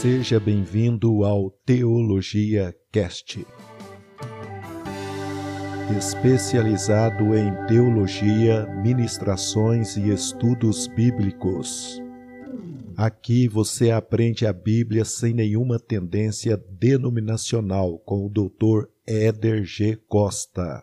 Seja bem-vindo ao Teologia Cast. Especializado em teologia, ministrações e estudos bíblicos. Aqui você aprende a Bíblia sem nenhuma tendência denominacional com o Dr. Éder G. Costa.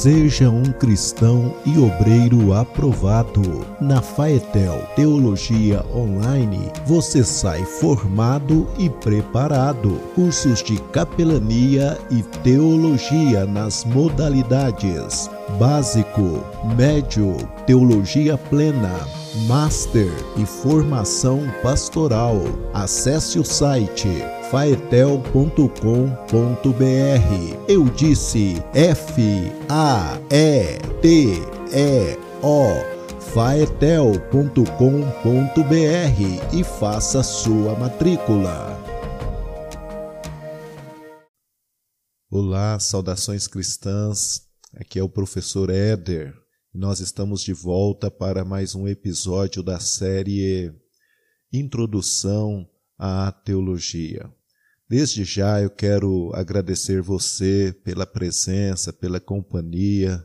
Seja um cristão e obreiro aprovado. Na Faetel Teologia Online, você sai formado e preparado. Cursos de capelania e teologia nas modalidades básico, médio, teologia plena, master e formação pastoral. Acesse o site faetel.com.br. Eu disse F A E T E O faetel.com.br e faça sua matrícula. Olá, saudações cristãs. Aqui é o professor Éder. Nós estamos de volta para mais um episódio da série Introdução à Teologia. Desde já eu quero agradecer você pela presença, pela companhia,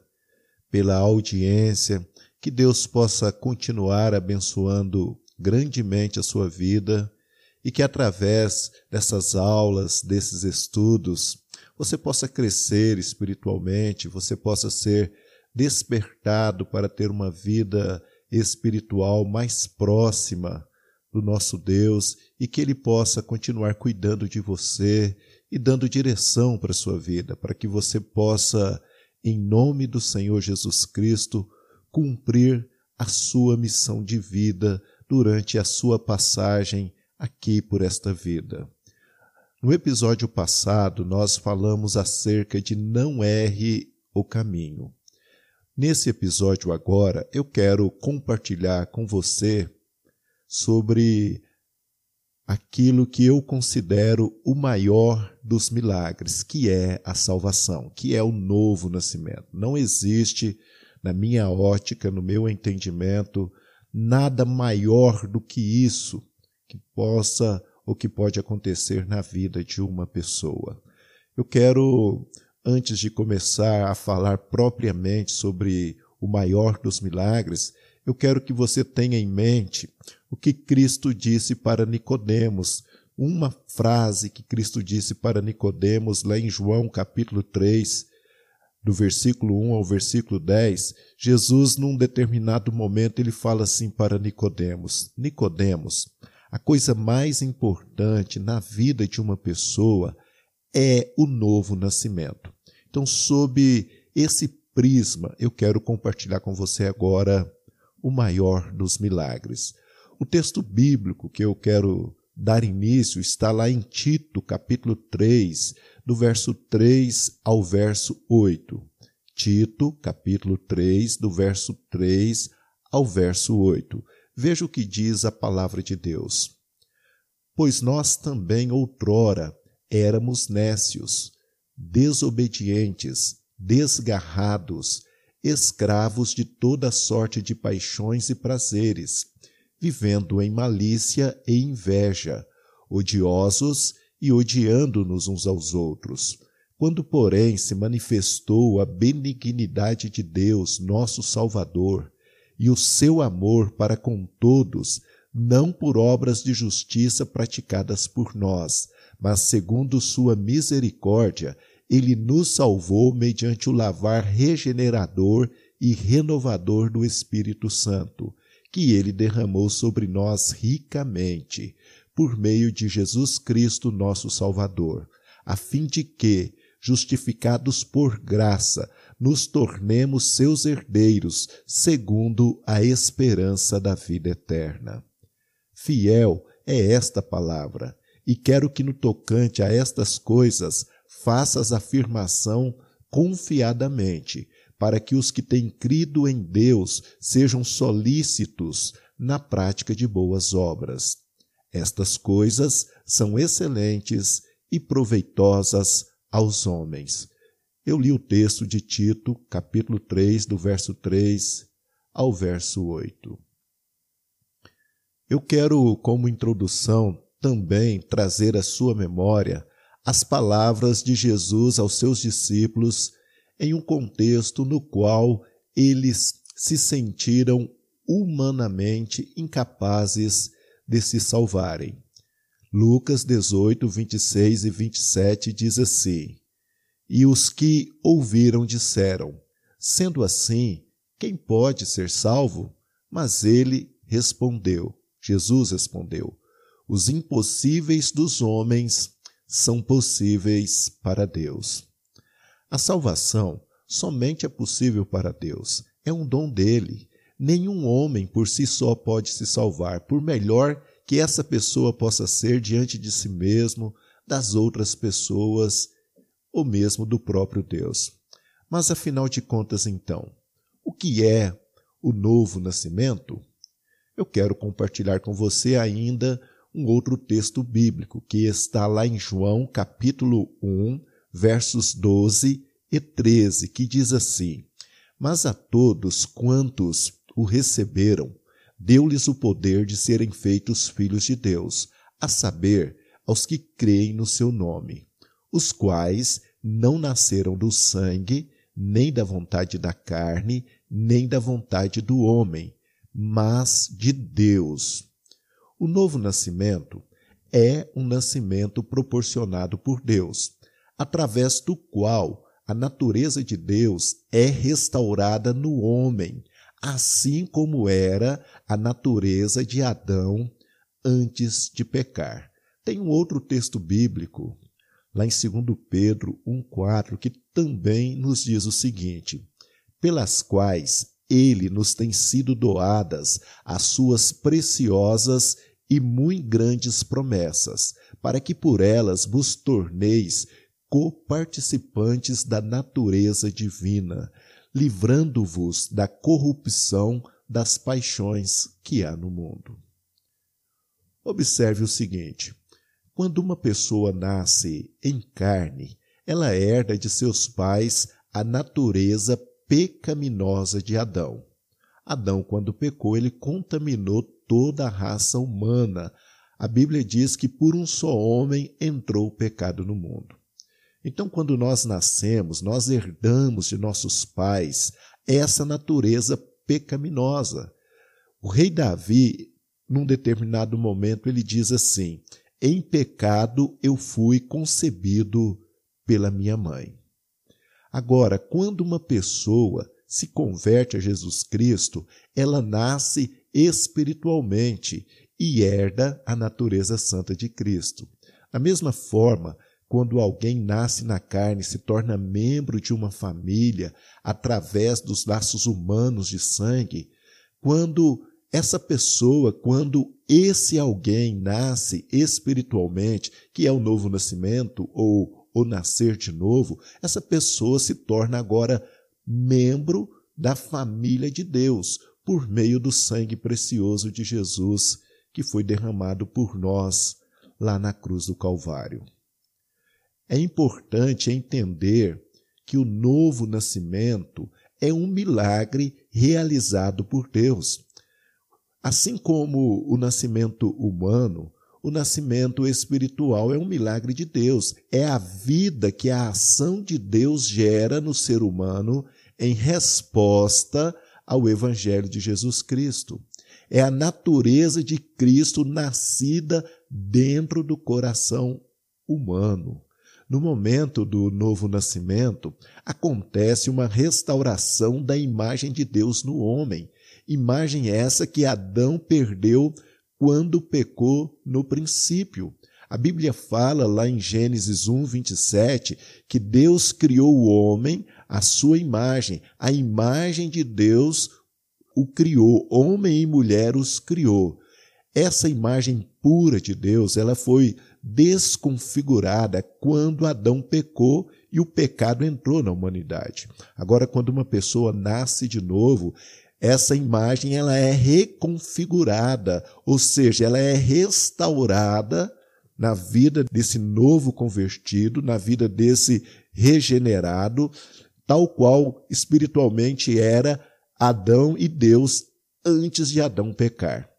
pela audiência. Que Deus possa continuar abençoando grandemente a sua vida e que através dessas aulas, desses estudos, você possa crescer espiritualmente, você possa ser despertado para ter uma vida espiritual mais próxima do nosso Deus e que Ele possa continuar cuidando de você e dando direção para a sua vida, para que você possa, em nome do Senhor Jesus Cristo, cumprir a sua missão de vida durante a sua passagem aqui por esta vida. No episódio passado, nós falamos acerca de não erre o caminho. Nesse episódio agora, eu quero compartilhar com você sobre aquilo que eu considero o maior dos milagres, que é a salvação, que é o novo nascimento. Não existe, na minha ótica, no meu entendimento, nada maior do que isso que possa ou que pode acontecer na vida de uma pessoa. Eu quero, antes de começar a falar propriamente sobre o maior dos milagres, eu quero que você tenha em mente o que Cristo disse para Nicodemos, uma frase que Cristo disse para Nicodemos lá em João capítulo 3, do versículo 1 ao versículo 10, Jesus num determinado momento ele fala assim para Nicodemos: Nicodemos, a coisa mais importante na vida de uma pessoa é o novo nascimento. Então, sob esse prisma, eu quero compartilhar com você agora o maior dos milagres. O texto bíblico que eu quero dar início está lá em Tito, capítulo 3, do verso 3 ao verso 8. Tito, capítulo 3, do verso 3 ao verso 8. Veja o que diz a palavra de Deus. Pois nós também outrora éramos nécios, desobedientes, desgarrados, escravos de toda sorte de paixões e prazeres, vivendo em malícia e inveja, odiosos e odiando-nos uns aos outros. Quando, porém, se manifestou a benignidade de Deus, nosso Salvador, e o seu amor para com todos, não por obras de justiça praticadas por nós, mas segundo sua misericórdia, ele nos salvou mediante o lavar regenerador e renovador do Espírito Santo, que ele derramou sobre nós ricamente, por meio de Jesus Cristo, nosso Salvador, a fim de que, justificados por graça, nos tornemos seus herdeiros, segundo a esperança da vida eterna. Fiel é esta palavra, e quero que no tocante a estas coisas faças afirmação confiadamente, para que os que têm crido em Deus sejam solícitos na prática de boas obras. Estas coisas são excelentes e proveitosas aos homens. Eu li o texto de Tito, capítulo 3, do verso 3 ao verso 8. Eu quero, como introdução, também trazer à sua memória as palavras de Jesus aos seus discípulos em um contexto no qual eles se sentiram humanamente incapazes de se salvarem. Lucas 18, 26 e 27 diz assim: E os que ouviram disseram: Sendo assim, quem pode ser salvo? Mas ele respondeu: Jesus respondeu: Os impossíveis dos homens são possíveis para Deus. A salvação somente é possível para Deus, é um dom dele. Nenhum homem por si só pode se salvar, por melhor que essa pessoa possa ser diante de si mesmo, das outras pessoas, ou mesmo do próprio Deus. Mas afinal de contas, então, o que é o novo nascimento? Eu quero compartilhar com você ainda um outro texto bíblico que está lá em João, capítulo 1, versos 12 e 13, que diz assim: Mas a todos quantos o receberam, deu-lhes o poder de serem feitos filhos de Deus, a saber, aos que creem no seu nome, os quais não nasceram do sangue, nem da vontade da carne, nem da vontade do homem, mas de Deus. O novo nascimento é um nascimento proporcionado por Deus, através do qual a natureza de Deus é restaurada no homem, assim como era a natureza de Adão antes de pecar. Tem um outro texto bíblico, lá em 2 Pedro 1,4, que também nos diz o seguinte: pelas quais ele nos tem sido doadas as suas preciosas e muito grandes promessas, para que por elas vos torneis coparticipantes da natureza divina, livrando-vos da corrupção das paixões que há no mundo. Observe o seguinte: quando uma pessoa nasce em carne, ela herda de seus pais a natureza pecaminosa de Adão. Adão, quando pecou, ele contaminou toda a raça humana. A Bíblia diz que por um só homem entrou o pecado no mundo. Então, quando nós nascemos, nós herdamos de nossos pais essa natureza pecaminosa. O rei Davi, num determinado momento, ele diz assim: Em pecado eu fui concebido pela minha mãe. Agora, quando uma pessoa se converte a Jesus Cristo, ela nasce espiritualmente e herda a natureza santa de Cristo. Da mesma forma, quando alguém nasce na carne, se torna membro de uma família através dos laços humanos de sangue, quando essa pessoa, quando esse alguém nasce espiritualmente, que é o novo nascimento ou o nascer de novo, essa pessoa se torna agora membro da família de Deus, por meio do sangue precioso de Jesus que foi derramado por nós lá na cruz do Calvário. É importante entender que o novo nascimento é um milagre realizado por Deus. Assim como o nascimento humano, o nascimento espiritual é um milagre de Deus. É a vida que a ação de Deus gera no ser humano em resposta ao Evangelho de Jesus Cristo. É a natureza de Cristo nascida dentro do coração humano. No momento do novo nascimento, acontece uma restauração da imagem de Deus no homem, imagem essa que Adão perdeu quando pecou no princípio. A Bíblia fala lá em Gênesis 1, 27, que Deus criou o homem à sua imagem, a imagem de Deus o criou, homem e mulher os criou. Essa imagem pura de Deus, ela foi desconfigurada quando Adão pecou e o pecado entrou na humanidade. Agora, quando uma pessoa nasce de novo, essa imagem ela é reconfigurada, ou seja, ela é restaurada na vida desse novo convertido, na vida desse regenerado, tal qual espiritualmente era Adão e Deus antes de Adão pecar.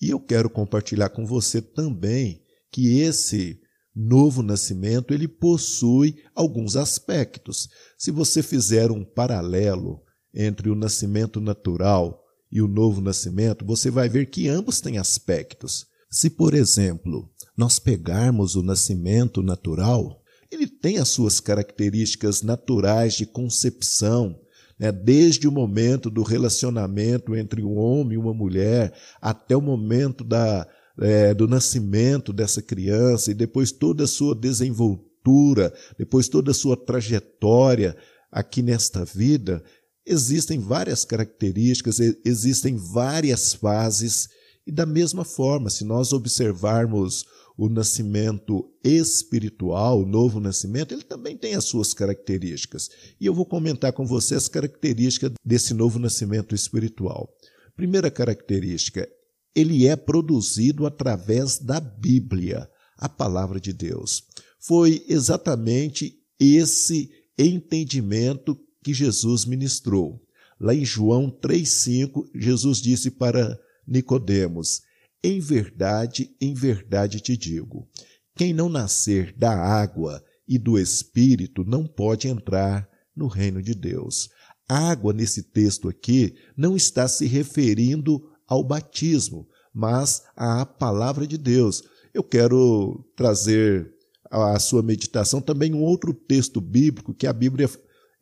E eu quero compartilhar com você também que esse novo nascimento ele possui alguns aspectos. Se você fizer um paralelo entre o nascimento natural e o novo nascimento, você vai ver que ambos têm aspectos. Se, por exemplo, nós pegarmos o nascimento natural, ele tem as suas características naturais de concepção, né? desde o momento do relacionamento entre um homem e uma mulher, até o momento da, é, do nascimento dessa criança, e depois toda a sua desenvoltura, depois toda a sua trajetória aqui nesta vida, existem várias características, existem várias fases, e da mesma forma, se nós observarmos o nascimento espiritual, o novo nascimento, ele também tem as suas características. E eu vou comentar com você as características desse novo nascimento espiritual. Primeira característica, ele é produzido através da Bíblia, a palavra de Deus. Foi exatamente esse entendimento que Jesus ministrou. Lá em João 3:5, Jesus disse para Nicodemos: Em verdade, em verdade te digo, quem não nascer da água e do espírito não pode entrar no reino de Deus. Água nesse texto aqui não está se referindo ao batismo, mas à palavra de Deus. Eu quero trazer à sua meditação também um outro texto bíblico que a Bíblia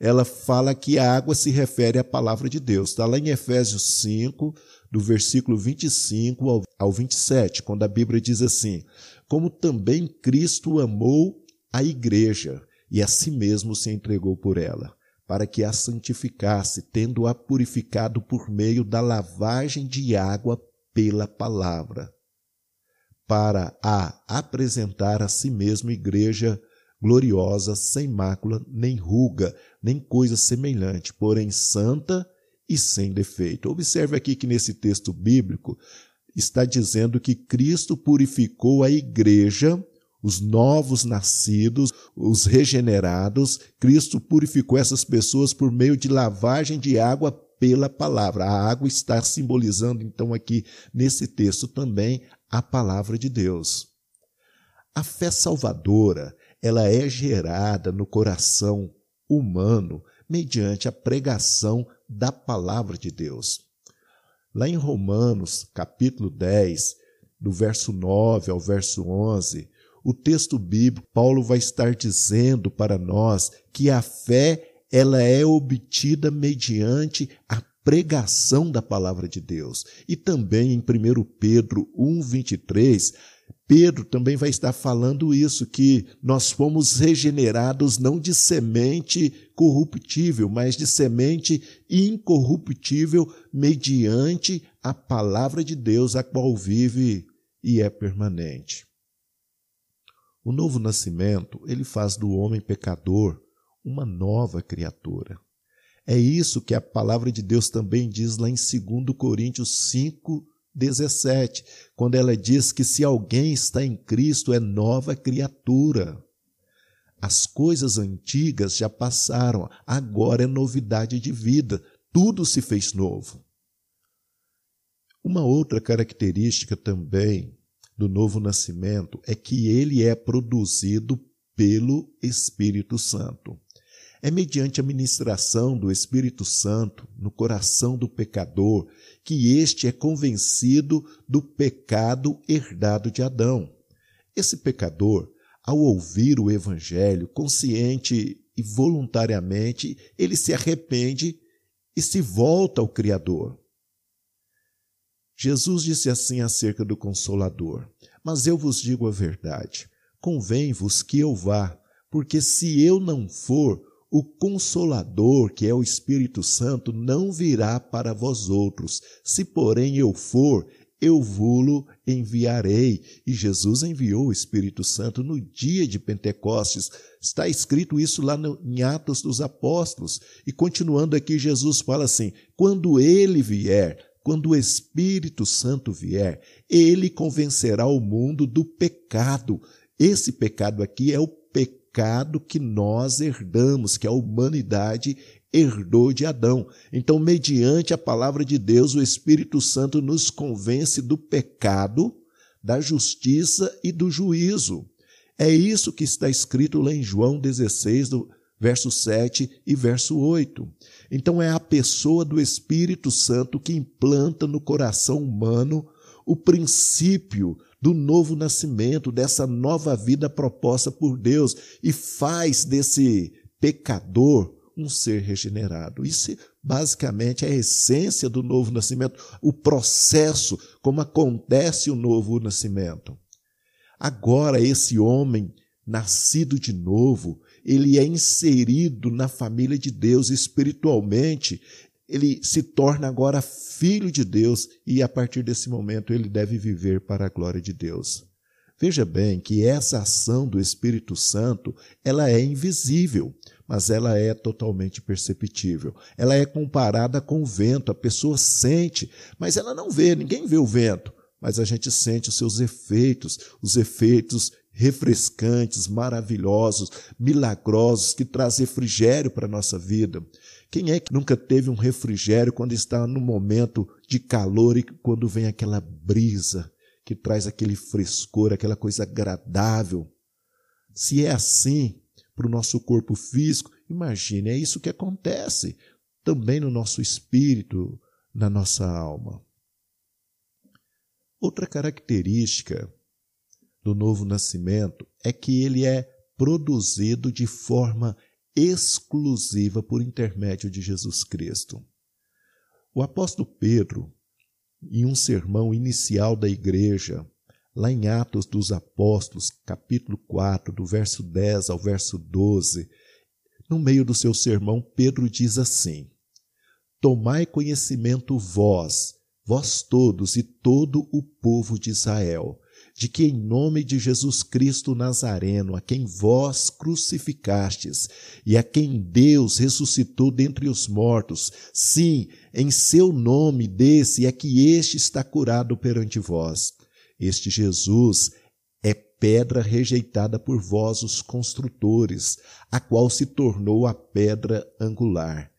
ela fala que a água se refere à palavra de Deus. Está lá em Efésios 5, do versículo 25 ao, ao 27, quando a Bíblia diz assim: Como também Cristo amou a igreja e a si mesmo se entregou por ela, para que a santificasse, tendo-a purificado por meio da lavagem de água pela palavra, para a apresentar a si mesmo igreja gloriosa, sem mácula, nem ruga, nem coisa semelhante, porém santa e sem defeito. Observe aqui que nesse texto bíblico está dizendo que Cristo purificou a igreja, os novos nascidos, os regenerados. Cristo purificou essas pessoas por meio de lavagem de água pela palavra. A água está simbolizando, então, aqui nesse texto também a palavra de Deus. A fé salvadora ela é gerada no coração humano mediante a pregação da palavra de Deus. Lá em Romanos, capítulo 10, do verso 9 ao verso 11, o texto bíblico, Paulo vai estar dizendo para nós que a fé ela é obtida mediante a pregação da palavra de Deus. E também em 1 Pedro 1:23, Pedro também vai estar falando isso, que nós fomos regenerados não de semente corruptível, mas de semente incorruptível, mediante a palavra de Deus, a qual vive e é permanente. O novo nascimento, ele faz do homem pecador uma nova criatura. É isso que a palavra de Deus também diz lá em 2 Coríntios 5, 17, quando ela diz que se alguém está em Cristo é nova criatura. As coisas antigas já passaram, agora é novidade de vida, tudo se fez novo. Uma outra característica também do novo nascimento é que ele é produzido pelo Espírito Santo. É mediante a ministração do Espírito Santo no coração do pecador que este é convencido do pecado herdado de Adão. Esse pecador, ao ouvir o Evangelho, consciente e voluntariamente, ele se arrepende e se volta ao Criador. Jesus disse assim acerca do Consolador: Mas eu vos digo a verdade, convém-vos que eu vá, porque se eu não for, o Consolador, que é o Espírito Santo, não virá para vós outros. Se, porém, eu for, eu vou-lo enviarei. E Jesus enviou o Espírito Santo no dia de Pentecostes. Está escrito isso lá no, em Atos dos Apóstolos. E continuando aqui, Jesus fala assim: quando ele vier, quando o Espírito Santo vier, ele convencerá o mundo do pecado. Esse pecado aqui é o pecado que nós herdamos, que a humanidade herdou de Adão. Então, mediante a palavra de Deus, o Espírito Santo nos convence do pecado, da justiça e do juízo. É isso que está escrito lá em João 16, do verso 7 e verso 8. Então, é a pessoa do Espírito Santo que implanta no coração humano o princípio do novo nascimento, dessa nova vida proposta por Deus e faz desse pecador um ser regenerado. Isso basicamente é a essência do novo nascimento, o processo, como acontece o novo nascimento. Agora, esse homem nascido de novo, ele é inserido na família de Deus espiritualmente, ele se torna agora filho de Deus e a partir desse momento ele deve viver para a glória de Deus. Veja bem que essa ação do Espírito Santo, ela é invisível, mas ela é totalmente perceptível. Ela é comparada com o vento, a pessoa sente, mas ela não vê, ninguém vê o vento, mas a gente sente os seus efeitos, os efeitos refrescantes, maravilhosos, milagrosos, que traz refrigério para a nossa vida. Quem é que nunca teve um refrigério quando está no momento de calor e quando vem aquela brisa? que traz aquele frescor, aquela coisa agradável. Se é assim para o nosso corpo físico, imagine, é isso que acontece também no nosso espírito, na nossa alma. Outra característica do novo nascimento é que ele é produzido de forma exclusiva por intermédio de Jesus Cristo. O apóstolo Pedro, em um sermão inicial da igreja, lá em Atos dos Apóstolos, capítulo 4, do verso 10 ao verso 12, no meio do seu sermão, Pedro diz assim: Tomai conhecimento vós, vós todos e todo o povo de Israel, de que em nome de Jesus Cristo Nazareno, a quem vós crucificastes e a quem Deus ressuscitou dentre os mortos, sim, em seu nome desse é que este está curado perante vós. Este Jesus é pedra rejeitada por vós, os construtores, a qual se tornou a pedra angular.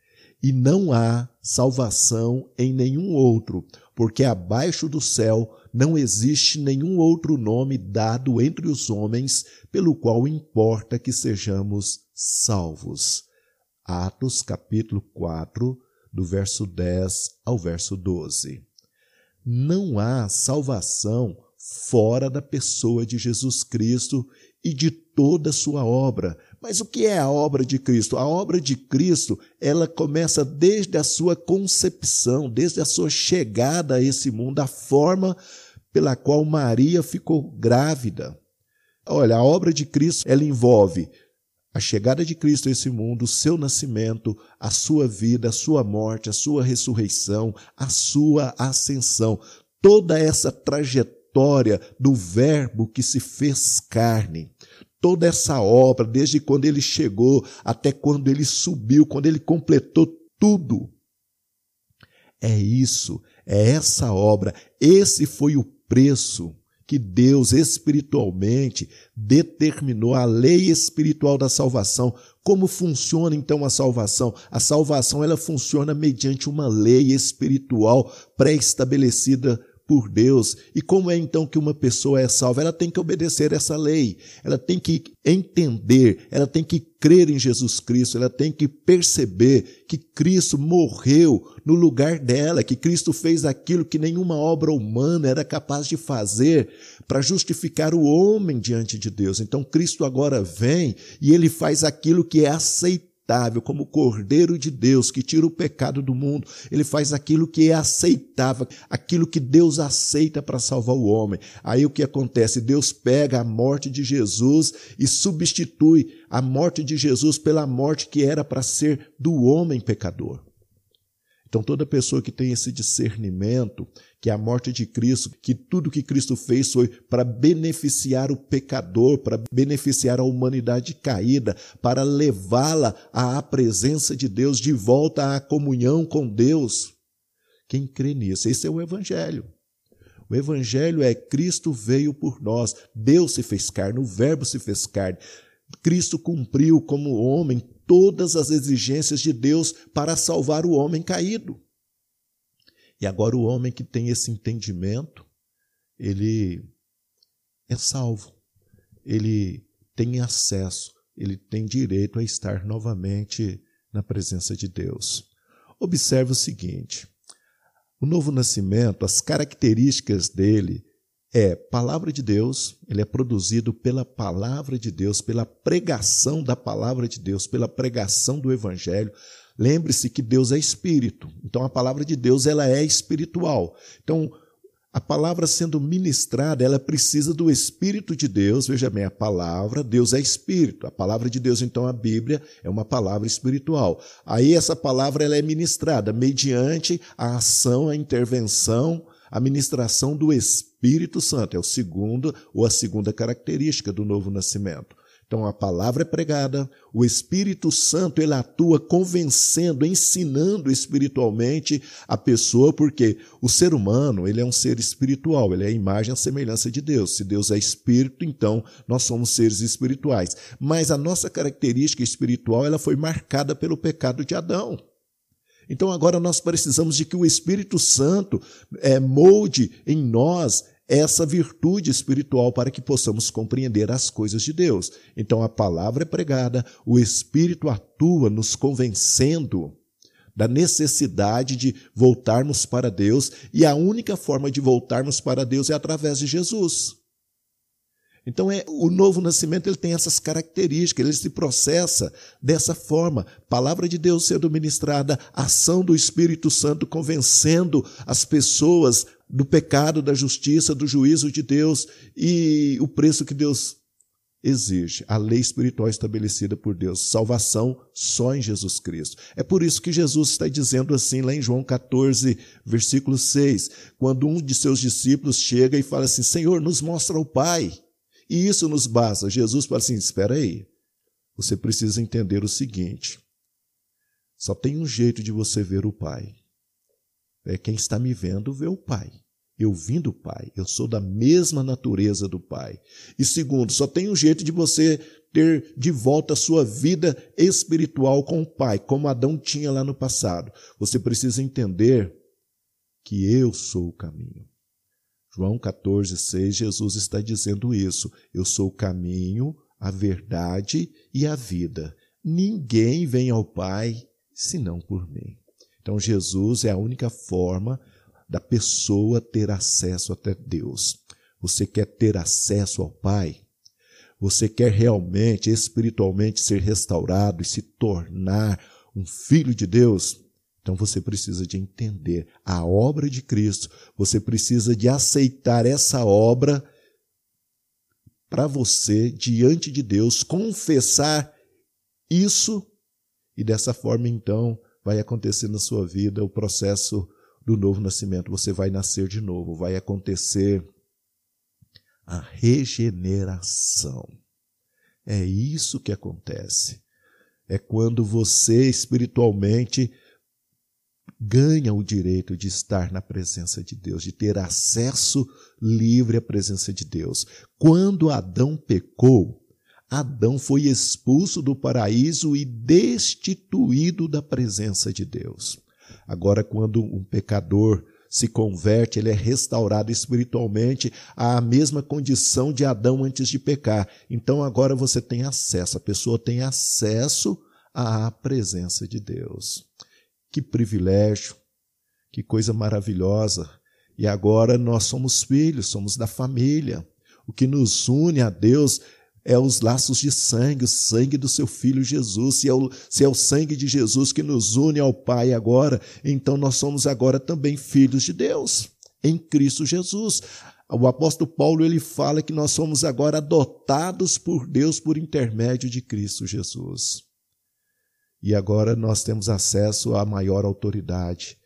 E não há salvação em nenhum outro, porque abaixo do céu não existe nenhum outro nome dado entre os homens pelo qual importa que sejamos salvos. Atos capítulo 4, do verso 10 ao verso 12. Não há salvação fora da pessoa de Jesus Cristo e de toda a sua obra. Mas o que é a obra de Cristo? A obra de Cristo, ela começa desde a sua concepção, desde a sua chegada a esse mundo, a forma pela qual Maria ficou grávida. Olha, a obra de Cristo, ela envolve a chegada de Cristo a esse mundo, o seu nascimento, a sua vida, a sua morte, a sua ressurreição, a sua ascensão. Toda essa trajetória do Verbo que se fez carne toda essa obra, desde quando ele chegou até quando ele subiu, quando ele completou tudo. É isso, é essa obra, esse foi o preço que Deus espiritualmente determinou a lei espiritual da salvação. Como funciona então a salvação? A salvação ela funciona mediante uma lei espiritual pré-estabelecida por Deus. E como é então que uma pessoa é salva? Ela tem que obedecer essa lei, ela tem que entender, ela tem que crer em Jesus Cristo, ela tem que perceber que Cristo morreu no lugar dela, que Cristo fez aquilo que nenhuma obra humana era capaz de fazer para justificar o homem diante de Deus. Então Cristo agora vem e ele faz aquilo que é aceitável aceitável, como o Cordeiro de Deus que tira o pecado do mundo. Ele faz aquilo que é aceitável, aquilo que Deus aceita para salvar o homem. Aí o que acontece? Deus pega a morte de Jesus e substitui a morte de Jesus pela morte que era para ser do homem pecador. Então, toda pessoa que tem esse discernimento, que a morte de Cristo, que tudo que Cristo fez foi para beneficiar o pecador, para beneficiar a humanidade caída, para levá-la à presença de Deus, de volta à comunhão com Deus. Quem crê nisso? Esse é o Evangelho. O Evangelho é Cristo veio por nós, Deus se fez carne, o Verbo se fez carne. Cristo cumpriu como homem todas as exigências de Deus para salvar o homem caído. E agora o homem que tem esse entendimento, ele é salvo. Ele tem acesso, ele tem direito a estar novamente na presença de Deus. Observe o seguinte: o novo nascimento, as características dele é palavra de Deus, ele é produzido pela palavra de Deus, pela pregação da palavra de Deus, pela pregação do evangelho. Lembre-se que Deus é espírito. Então a palavra de Deus ela é espiritual. Então a palavra sendo ministrada, ela precisa do Espírito de Deus. Veja bem, a palavra, Deus é Espírito. A palavra de Deus, então, a Bíblia, é uma palavra espiritual. Aí essa palavra ela é ministrada mediante a ação, a intervenção, a ministração do Espírito Santo. É o segundo ou a segunda característica do novo nascimento. Então a palavra é pregada, o Espírito Santo ele atua convencendo, ensinando espiritualmente a pessoa, porque o ser humano, ele é um ser espiritual, ele é a imagem e a semelhança de Deus. Se Deus é espírito, então nós somos seres espirituais. Mas a nossa característica espiritual, ela foi marcada pelo pecado de Adão. Então agora nós precisamos de que o Espírito Santo é, molde em nós essa virtude espiritual para que possamos compreender as coisas de Deus. Então a palavra é pregada, o Espírito atua nos convencendo da necessidade de voltarmos para Deus, e a única forma de voltarmos para Deus é através de Jesus. Então é o novo nascimento ele tem essas características, ele se processa dessa forma, palavra de Deus sendo ministrada, ação do Espírito Santo convencendo as pessoas do pecado, da justiça, do juízo de Deus e o preço que Deus exige, a lei espiritual estabelecida por Deus, salvação só em Jesus Cristo. É por isso que Jesus está dizendo assim lá em João 14, versículo 6, quando um de seus discípulos chega e fala assim: Senhor, nos mostra o Pai. E isso nos basta. Jesus fala assim: espera aí, você precisa entender o seguinte: só tem um jeito de você ver o Pai. É quem está me vendo vê o Pai. Eu vim do Pai, eu sou da mesma natureza do Pai. E segundo, só tem um jeito de você ter de volta a sua vida espiritual com o Pai, como Adão tinha lá no passado. Você precisa entender que eu sou o caminho. João 14, 6, Jesus está dizendo isso. Eu sou o caminho, a verdade e a vida. Ninguém vem ao Pai senão por mim. Então, Jesus é a única forma da pessoa ter acesso até Deus. Você quer ter acesso ao Pai? Você quer realmente, espiritualmente, ser restaurado e se tornar um filho de Deus? Então você precisa de entender a obra de Cristo, você precisa de aceitar essa obra para você diante de Deus, confessar isso e dessa forma então vai acontecer na sua vida o processo do novo nascimento. Você vai nascer de novo, vai acontecer a regeneração. É isso que acontece. É quando você espiritualmente ganha o direito de estar na presença de Deus, de ter acesso livre à presença de Deus. Quando Adão pecou, Adão foi expulso do paraíso e destituído da presença de Deus. Agora, quando um pecador se converte, ele é restaurado espiritualmente à mesma condição de Adão antes de pecar. Então agora você tem acesso, a pessoa tem acesso à presença de Deus. Que privilégio, que coisa maravilhosa. E agora nós somos filhos, somos da família. O que nos une a Deus é os laços de sangue, o sangue do seu filho Jesus. Se é, o, se é o sangue de Jesus que nos une ao Pai agora, então nós somos agora também filhos de Deus, em Cristo Jesus. O apóstolo Paulo ele fala que nós somos agora adotados por Deus por intermédio de Cristo Jesus. E agora nós temos acesso à maior autoridade,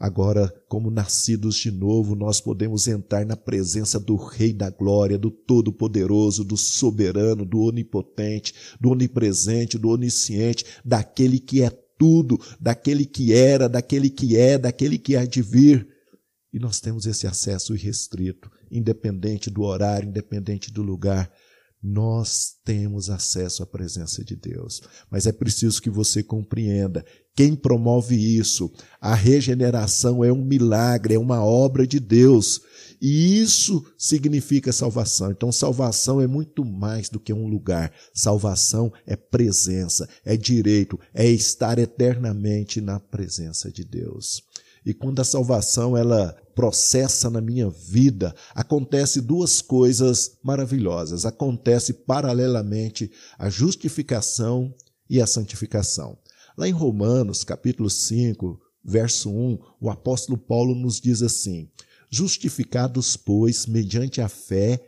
Agora, como nascidos de novo, nós podemos entrar na presença do Rei da Glória, do Todo-Poderoso, do Soberano, do Onipotente, do Onipresente, do Onisciente, daquele que é tudo, daquele que era, daquele que é, daquele que há de vir. E nós temos esse acesso irrestrito, independente do horário, independente do lugar. Nós temos acesso à presença de Deus. Mas é preciso que você compreenda quem promove isso. A regeneração é um milagre, é uma obra de Deus. E isso significa salvação. Então, salvação é muito mais do que um lugar. Salvação é presença, é direito, é estar eternamente na presença de Deus. E quando a salvação ela processa na minha vida, acontece duas coisas maravilhosas. Acontece paralelamente a justificação e a santificação. Lá em Romanos, capítulo 5, verso 1, o apóstolo Paulo nos diz assim: Justificados, pois, mediante a fé,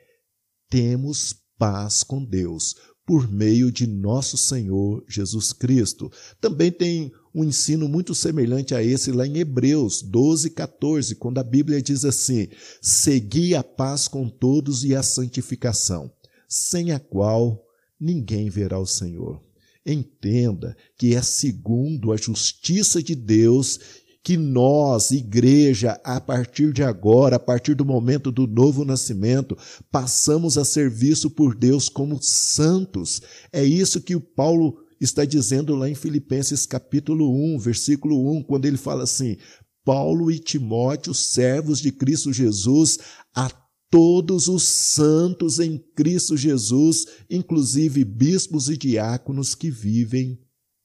temos paz com Deus, por meio de nosso Senhor Jesus Cristo. Também tem um ensino muito semelhante a esse lá em Hebreus 12, 14, quando a Bíblia diz assim: Segui a paz com todos e a santificação, sem a qual ninguém verá o Senhor. Entenda que é segundo a justiça de Deus que nós, igreja, a partir de agora, a partir do momento do novo nascimento, passamos a ser visto por Deus como santos. É isso que o Paulo está dizendo lá em Filipenses capítulo 1, versículo 1, quando ele fala assim: Paulo e Timóteo, servos de Cristo Jesus, a todos os santos em Cristo Jesus, inclusive bispos e diáconos que vivem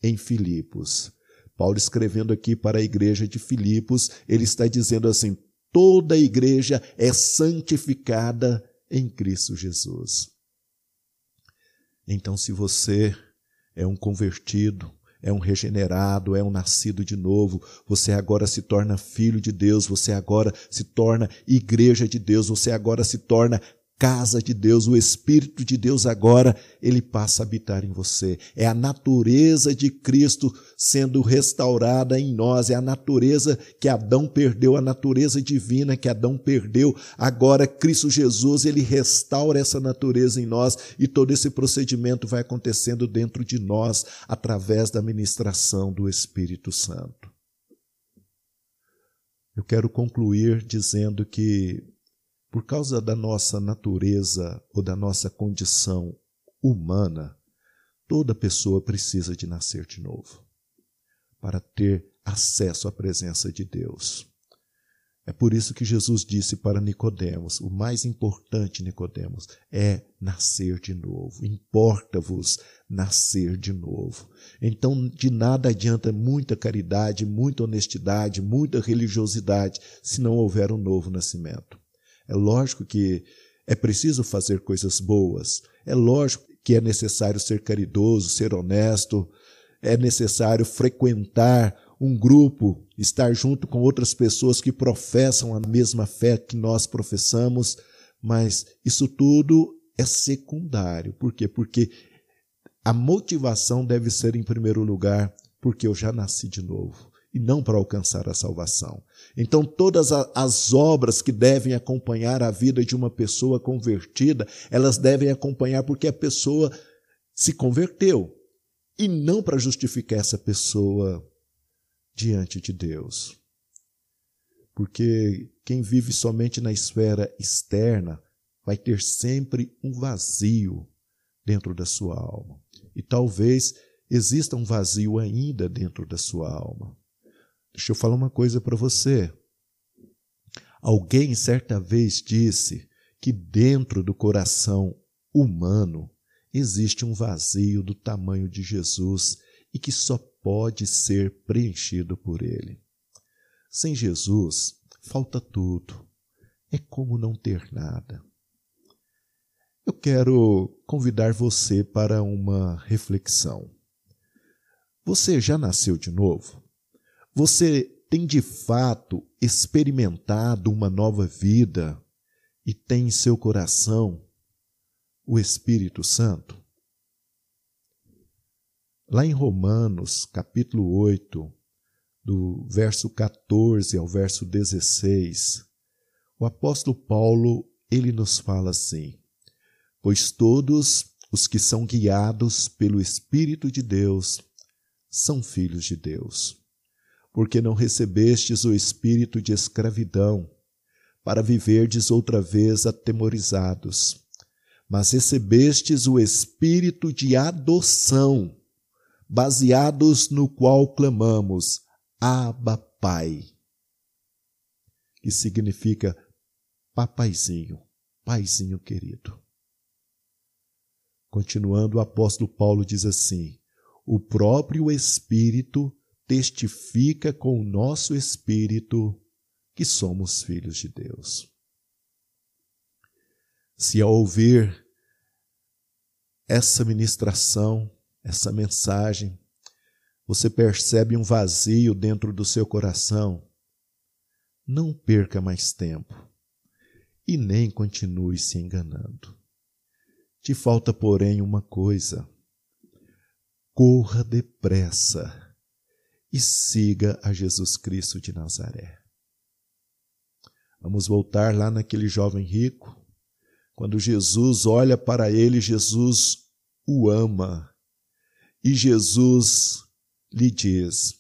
em Filipos. Paulo escrevendo aqui para a igreja de Filipos, ele está dizendo assim: toda a igreja é santificada em Cristo Jesus. Então, se você é um convertido, é um regenerado, é um nascido de novo. Você agora se torna filho de Deus, você agora se torna igreja de Deus, você agora se torna casa de Deus, o Espírito de Deus agora, ele passa a habitar em você. É a natureza de Cristo sendo restaurada em nós, é a natureza que Adão perdeu, a natureza divina que Adão perdeu. Agora Cristo Jesus, ele restaura essa natureza em nós e todo esse procedimento vai acontecendo dentro de nós através da ministração do Espírito Santo. Eu quero concluir dizendo que por causa da nossa natureza ou da nossa condição humana, toda pessoa precisa de nascer de novo para ter acesso à presença de Deus. É por isso que Jesus disse para Nicodemos, o mais importante, Nicodemos, é nascer de novo. Importa-vos nascer de novo. Então, de nada adianta muita caridade, muita honestidade, muita religiosidade, se não houver um novo nascimento. É lógico que é preciso fazer coisas boas. É lógico que é necessário ser caridoso, ser honesto. É necessário frequentar um grupo, estar junto com outras pessoas que professam a mesma fé que nós professamos. Mas isso tudo é secundário. Por quê? Porque a motivação deve ser, em primeiro lugar, porque eu já nasci de novo e não para alcançar a salvação. Então, todas as obras que devem acompanhar a vida de uma pessoa convertida, elas devem acompanhar porque a pessoa se converteu e não para justificar essa pessoa diante de Deus. Porque quem vive somente na esfera externa vai ter sempre um vazio dentro da sua alma. E talvez exista um vazio ainda dentro da sua alma. Deixa eu falar uma coisa para você. Alguém certa vez disse que dentro do coração humano existe um vazio do tamanho de Jesus e que só pode ser preenchido por ele. Sem Jesus, falta tudo. É como não ter nada. Eu quero convidar você para uma reflexão. Você já nasceu de novo? Você tem de fato experimentado uma nova vida e tem em seu coração o Espírito Santo? Lá em Romanos, capítulo 8, do verso 14 ao verso 16, o apóstolo Paulo, ele nos fala assim: Pois todos os que são guiados pelo Espírito de Deus são filhos de Deus porque não recebestes o espírito de escravidão, para viverdes outra vez atemorizados, mas recebestes o espírito de adoção, baseados no qual clamamos: Abba, Pai, que significa papaizinho, paizinho querido. Continuando, o apóstolo Paulo diz assim: O próprio Espírito testifica com o nosso espírito que somos filhos de Deus. Se ao ouvir essa ministração, essa mensagem, você percebe um vazio dentro do seu coração, não perca mais tempo e nem continue se enganando. Te falta, porém, uma coisa: corra depressa e siga a Jesus Cristo de Nazaré. Vamos voltar lá naquele jovem rico quando Jesus olha para ele, Jesus o ama. E Jesus lhe diz: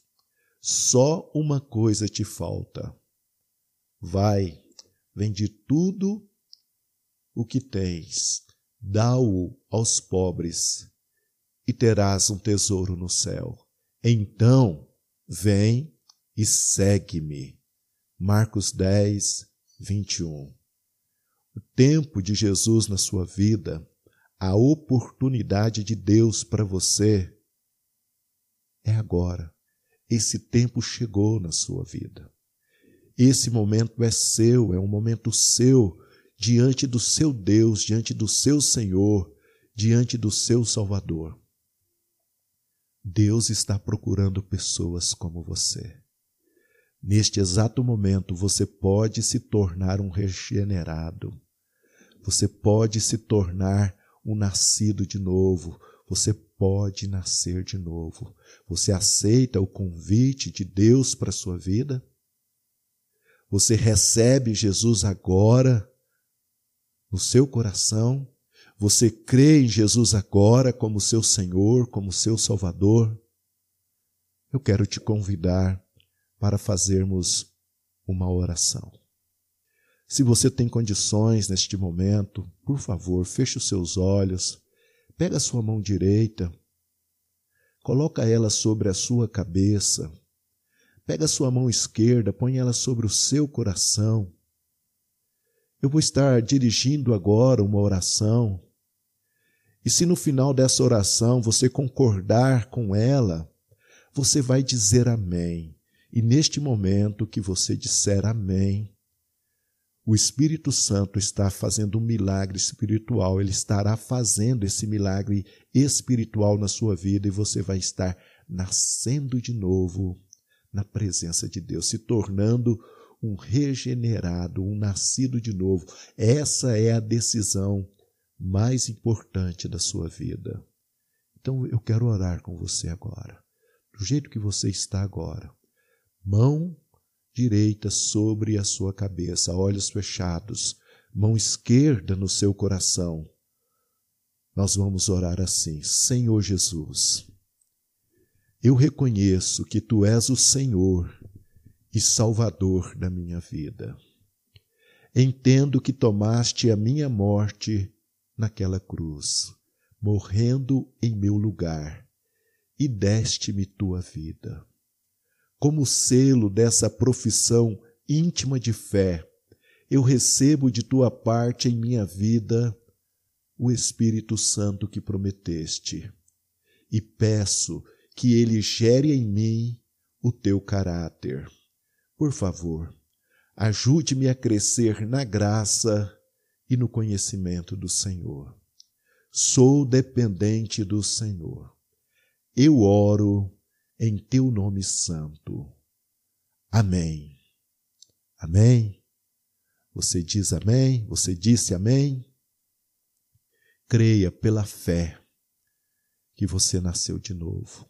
Só uma coisa te falta. Vai, vende tudo o que tens, dá-o aos pobres e terás um tesouro no céu. Então, vem e segue-me. Marcos 10, 21 o tempo de Jesus na sua vida, a oportunidade de Deus para você é agora. Esse tempo chegou na sua vida. Esse momento é seu, é um momento seu diante do seu Deus, diante do seu Senhor, diante do seu Salvador. Deus está procurando pessoas como você. Neste exato momento, você pode se tornar um regenerado você pode se tornar um nascido de novo. Você pode nascer de novo. Você aceita o convite de Deus para a sua vida? Você recebe Jesus agora no seu coração? Você crê em Jesus agora como seu Senhor, como seu Salvador? Eu quero te convidar para fazermos uma oração. Se você tem condições neste momento, por favor, feche os seus olhos, pega a sua mão direita, coloca ela sobre a sua cabeça, pega a sua mão esquerda, põe ela sobre o seu coração. Eu vou estar dirigindo agora uma oração. E se no final dessa oração você concordar com ela, você vai dizer amém. E neste momento que você disser amém, o Espírito Santo está fazendo um milagre espiritual, ele estará fazendo esse milagre espiritual na sua vida e você vai estar nascendo de novo na presença de Deus, se tornando um regenerado, um nascido de novo. Essa é a decisão mais importante da sua vida. Então eu quero orar com você agora, do jeito que você está agora. Mão direita sobre a sua cabeça, olhos fechados, mão esquerda no seu coração. Nós vamos orar assim: Senhor Jesus, eu reconheço que tu és o Senhor e Salvador da minha vida. Entendo que tomaste a minha morte naquela cruz, morrendo em meu lugar, e deste-me tua vida como selo dessa profissão íntima de fé, eu recebo de tua parte em minha vida o Espírito Santo que prometeste e peço que ele gere em mim o teu caráter. Por favor, ajude-me a crescer na graça e no conhecimento do Senhor. Sou dependente do Senhor. Eu oro em teu nome santo. Amém. Amém. Você diz amém? Você disse amém? Creia pela fé que você nasceu de novo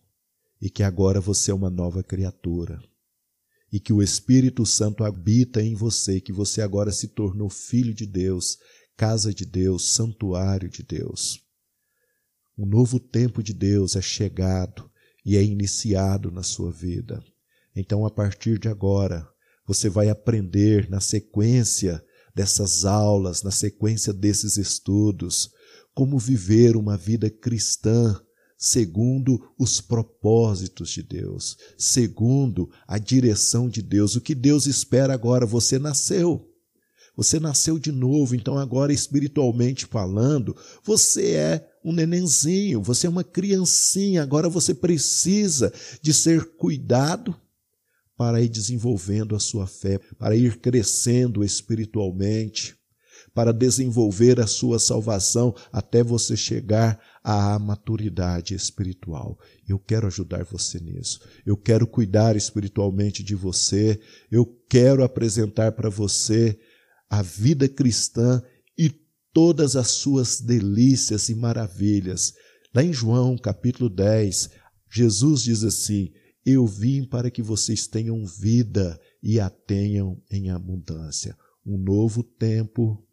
e que agora você é uma nova criatura e que o Espírito Santo habita em você, que você agora se tornou filho de Deus, casa de Deus, santuário de Deus. Um novo tempo de Deus é chegado e é iniciado na sua vida. Então, a partir de agora, você vai aprender na sequência dessas aulas, na sequência desses estudos, como viver uma vida cristã segundo os propósitos de Deus, segundo a direção de Deus. O que Deus espera agora? Você nasceu. Você nasceu de novo, então agora espiritualmente falando, você é um nenenzinho, você é uma criancinha, agora você precisa de ser cuidado para ir desenvolvendo a sua fé, para ir crescendo espiritualmente, para desenvolver a sua salvação até você chegar à maturidade espiritual. Eu quero ajudar você nisso. Eu quero cuidar espiritualmente de você. Eu quero apresentar para você a vida cristã e todas as suas delícias e maravilhas. Lá em João, capítulo 10, Jesus diz assim: Eu vim para que vocês tenham vida e a tenham em abundância. Um novo tempo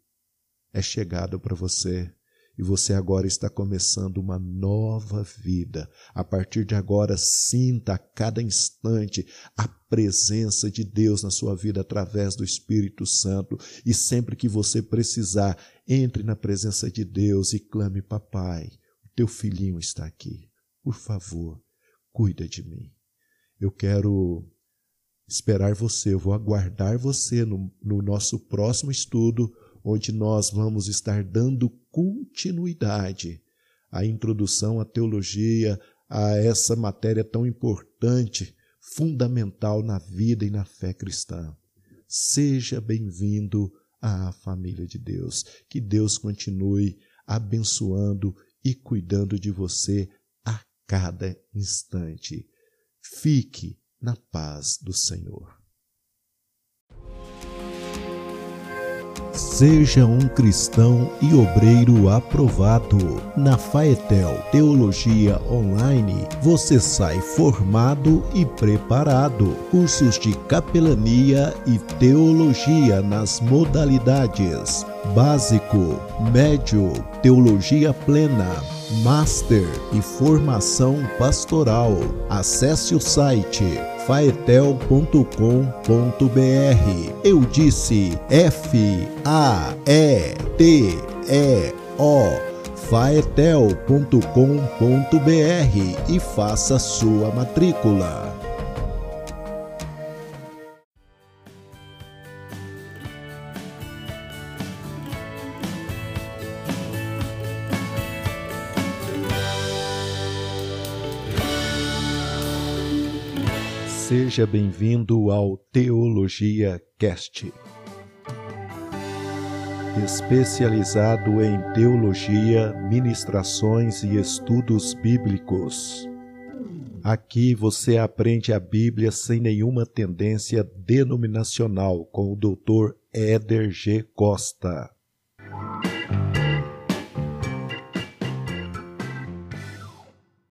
é chegado para você. E você agora está começando uma nova vida. A partir de agora, sinta a cada instante a presença de Deus na sua vida através do Espírito Santo. E sempre que você precisar, entre na presença de Deus e clame: Papai, o teu filhinho está aqui. Por favor, cuida de mim. Eu quero esperar você, eu vou aguardar você no, no nosso próximo estudo onde nós vamos estar dando continuidade à introdução à teologia, a essa matéria tão importante, fundamental na vida e na fé cristã. Seja bem-vindo à família de Deus. Que Deus continue abençoando e cuidando de você a cada instante. Fique na paz do Senhor. Seja um cristão e obreiro aprovado. Na Faetel Teologia Online, você sai formado e preparado. Cursos de capelania e teologia nas modalidades básico, médio, teologia plena, master e formação pastoral. Acesse o site faetel.com.br. Eu disse F A E T E O faetel.com.br e faça sua matrícula. Seja bem-vindo ao Teologia Cast. Especializado em teologia, ministrações e estudos bíblicos. Aqui você aprende a Bíblia sem nenhuma tendência denominacional com o Dr. Éder G. Costa.